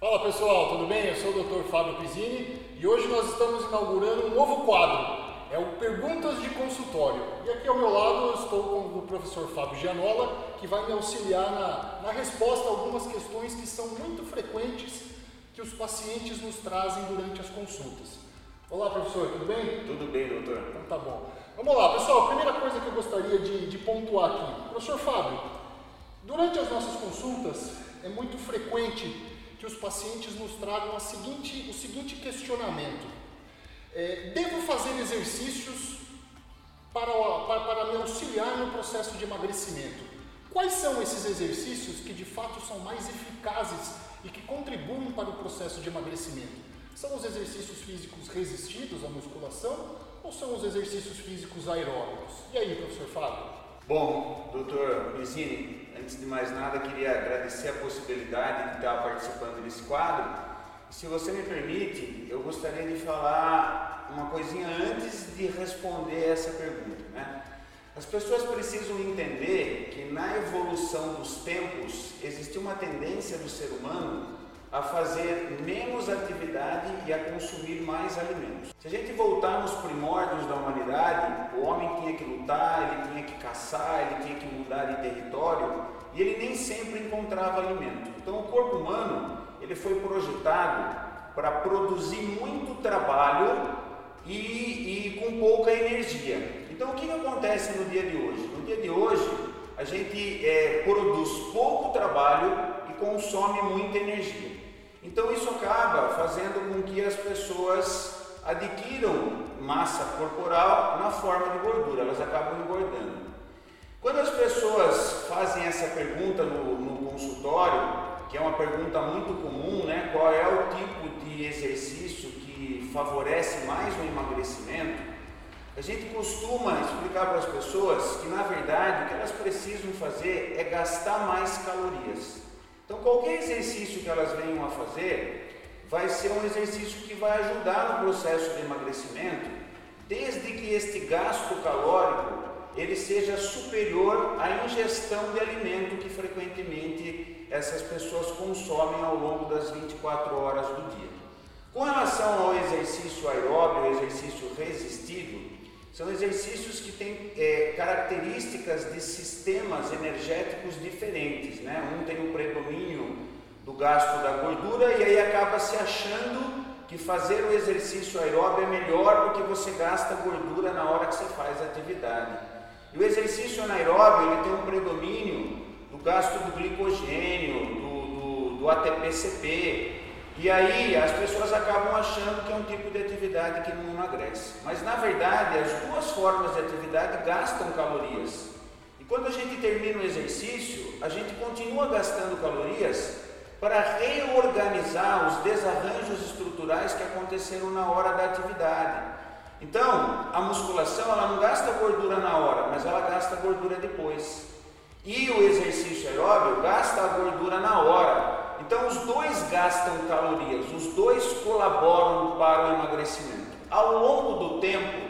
Fala pessoal, tudo bem? Eu sou o Dr. Fábio Pizzini e hoje nós estamos inaugurando um novo quadro. É o Perguntas de Consultório. E aqui ao meu lado eu estou com o professor Fábio Gianola, que vai me auxiliar na, na resposta a algumas questões que são muito frequentes que os pacientes nos trazem durante as consultas. Olá, professor, tudo bem? Tudo bem, doutor. Então tá bom. Vamos lá, pessoal. A primeira coisa que eu gostaria de, de pontuar aqui. Professor Fábio, durante as nossas consultas é muito frequente que os pacientes nos tragam seguinte, o seguinte questionamento: é, Devo fazer exercícios para, para, para me auxiliar no processo de emagrecimento? Quais são esses exercícios que de fato são mais eficazes e que contribuem para o processo de emagrecimento? São os exercícios físicos resistidos à musculação ou são os exercícios físicos aeróbicos? E aí, professor Fábio? Bom, doutor Pizzini, antes de mais nada, queria agradecer a possibilidade de estar participando desse quadro. Se você me permite, eu gostaria de falar uma coisinha antes de responder essa pergunta. Né? As pessoas precisam entender que na evolução dos tempos existe uma tendência do ser humano a fazer menos atividade e a consumir mais alimentos. Se a gente voltar nos primórdios da humanidade, o homem tinha que lutar, ele tinha que caçar, ele tinha que mudar de território e ele nem sempre encontrava alimento. Então o corpo humano ele foi projetado para produzir muito trabalho e, e com pouca energia. Então o que, acontece no dia de hoje? No dia de hoje a gente é, produz pouco trabalho e consome muita energia. Então isso acaba fazendo com que as pessoas adquiram massa corporal na forma de gordura, elas acabam engordando. Quando as pessoas fazem essa pergunta no, no consultório, que é uma pergunta muito comum, né? Qual é o tipo de exercício que favorece mais o emagrecimento? A gente costuma explicar para as pessoas que na verdade o que elas precisam fazer é gastar mais calorias. Então, qualquer exercício que elas venham a fazer vai ser um exercício que vai ajudar no processo de emagrecimento, desde que este gasto calórico ele seja superior à ingestão de alimento que frequentemente essas pessoas consomem ao longo das 24 horas do dia. Com relação ao exercício aeróbio, exercício resistido, são exercícios que têm é, características de sistemas energéticos diferentes. Né? Um tem o predomínio do gasto da gordura e aí acaba se achando que fazer o exercício aeróbio é melhor do que você gasta gordura na hora que você faz a atividade. E o exercício anaeróbio ele tem um predomínio do gasto do glicogênio, do, do, do ATP-CP, e aí as pessoas acabam achando que é um tipo de atividade que não emagrece. Mas na verdade as duas formas de atividade gastam calorias. E quando a gente termina o exercício, a gente continua gastando calorias para reorganizar os desarranjos estruturais que aconteceram na hora da atividade. Então, a musculação ela não gasta gordura na hora, mas ela gasta gordura depois. E o exercício aeróbio gasta a gordura na hora, então os dois gastam calorias, os dois colaboram para o emagrecimento. Ao longo do tempo,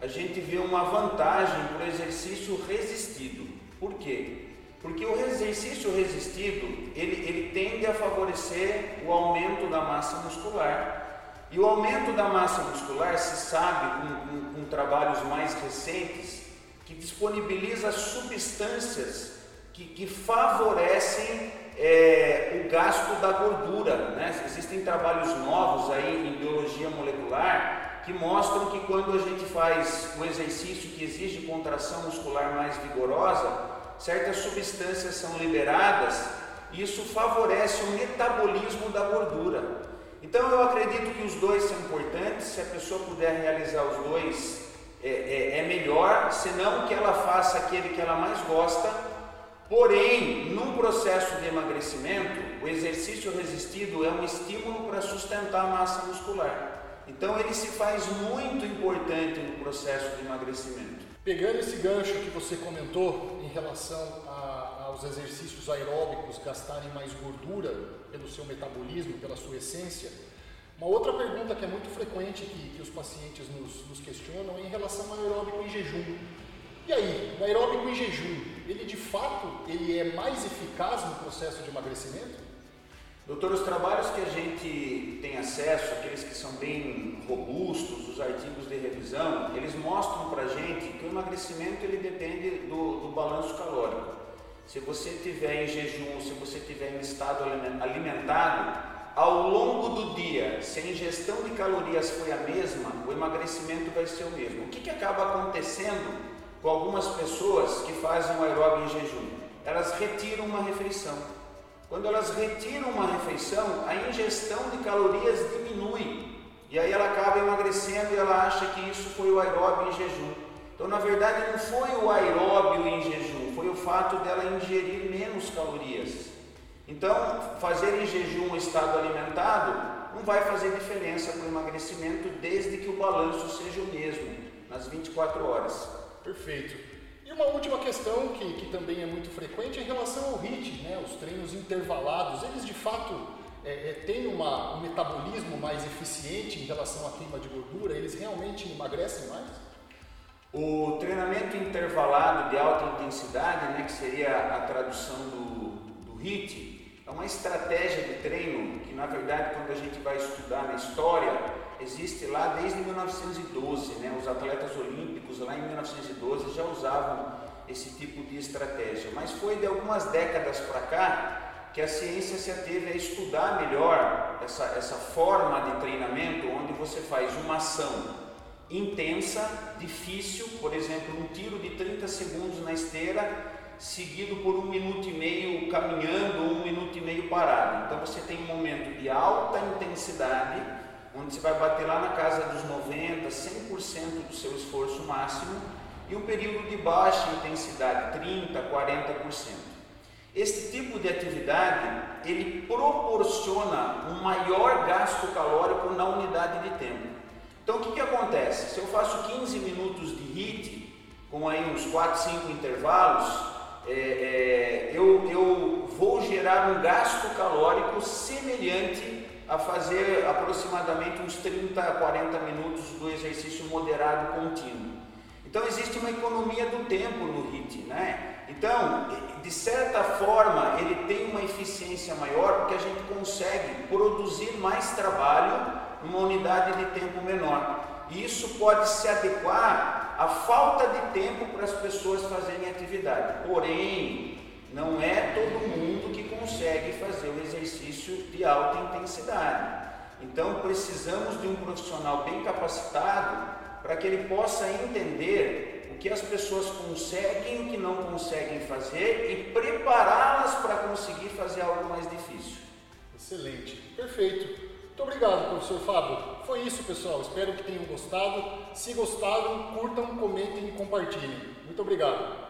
a gente vê uma vantagem para o exercício resistido. Por quê? Porque o exercício resistido, ele, ele tende a favorecer o aumento da massa muscular. E o aumento da massa muscular se sabe com, com, com trabalhos mais recentes que disponibiliza substâncias que, que favorecem é, o gasto da gordura. Né? Existem trabalhos novos aí em biologia molecular que mostram que quando a gente faz o exercício que exige contração muscular mais vigorosa, certas substâncias são liberadas e isso favorece o metabolismo da gordura. Então eu acredito que os dois são importantes, se a pessoa puder realizar os dois é, é, é melhor, senão que ela faça aquele que ela mais gosta Porém, num processo de emagrecimento, o exercício resistido é um estímulo para sustentar a massa muscular. Então, ele se faz muito importante no processo de emagrecimento. Pegando esse gancho que você comentou em relação a, aos exercícios aeróbicos gastarem mais gordura pelo seu metabolismo, pela sua essência, Uma outra pergunta que é muito frequente que, que os pacientes nos, nos questionam é em relação ao aeróbico em jejum. E aí, o aeróbico em jejum, ele de fato ele é mais eficaz no processo de emagrecimento? Doutor, os trabalhos que a gente tem acesso, aqueles que são bem robustos, os artigos de revisão, eles mostram para a gente que o emagrecimento ele depende do, do balanço calórico. Se você estiver em jejum, se você estiver em estado alimentado, ao longo do dia, se a ingestão de calorias foi a mesma, o emagrecimento vai ser o mesmo. O que, que acaba acontecendo com algumas pessoas que fazem o aeróbio em jejum? Elas retiram uma refeição. Quando elas retiram uma refeição, a ingestão de calorias diminui. E aí ela acaba emagrecendo e ela acha que isso foi o aeróbio em jejum. Então, na verdade, não foi o aeróbio em jejum, foi o fato dela ingerir menos calorias. Então, fazer em jejum um estado alimentado não vai fazer diferença para o emagrecimento desde que o balanço seja o mesmo nas 24 horas. Perfeito. E uma última questão que, que também é muito frequente é em relação ao HIIT, né? os treinos intervalados. Eles de fato é, é, têm uma, um metabolismo mais eficiente em relação à queima de gordura? Eles realmente emagrecem mais? O treinamento intervalado de alta intensidade, né, que seria a tradução do, do HIIT, é uma estratégia de treino que, na verdade, quando a gente vai estudar na história, existe lá desde 1912. Né? Os atletas olímpicos lá em 1912 já usavam esse tipo de estratégia. Mas foi de algumas décadas para cá que a ciência se ateve a estudar melhor essa, essa forma de treinamento, onde você faz uma ação intensa, difícil, por exemplo, um tiro de 30 segundos na esteira seguido por um minuto e meio caminhando um minuto e meio parado. Então você tem um momento de alta intensidade, onde você vai bater lá na casa dos 90, 100% do seu esforço máximo, e um período de baixa intensidade, 30, 40%. Este tipo de atividade, ele proporciona um maior gasto calórico na unidade de tempo. Então o que, que acontece? Se eu faço 15 minutos de HIIT, com aí uns 4, 5 intervalos, é, é, eu, eu vou gerar um gasto calórico semelhante a fazer aproximadamente uns 30 a 40 minutos do exercício moderado contínuo. Então existe uma economia do tempo no HIIT, né? Então, de certa forma, ele tem uma eficiência maior porque a gente consegue produzir mais trabalho numa unidade de tempo menor. E isso pode se adequar a falta de tempo para as pessoas fazerem atividade. Porém, não é todo mundo que consegue fazer o exercício de alta intensidade. Então, precisamos de um profissional bem capacitado para que ele possa entender o que as pessoas conseguem e o que não conseguem fazer e prepará-las para conseguir fazer algo mais difícil. Excelente, perfeito. Muito obrigado, professor Fábio. Foi isso, pessoal. Espero que tenham gostado. Se gostaram, curtam, comentem e compartilhem. Muito obrigado.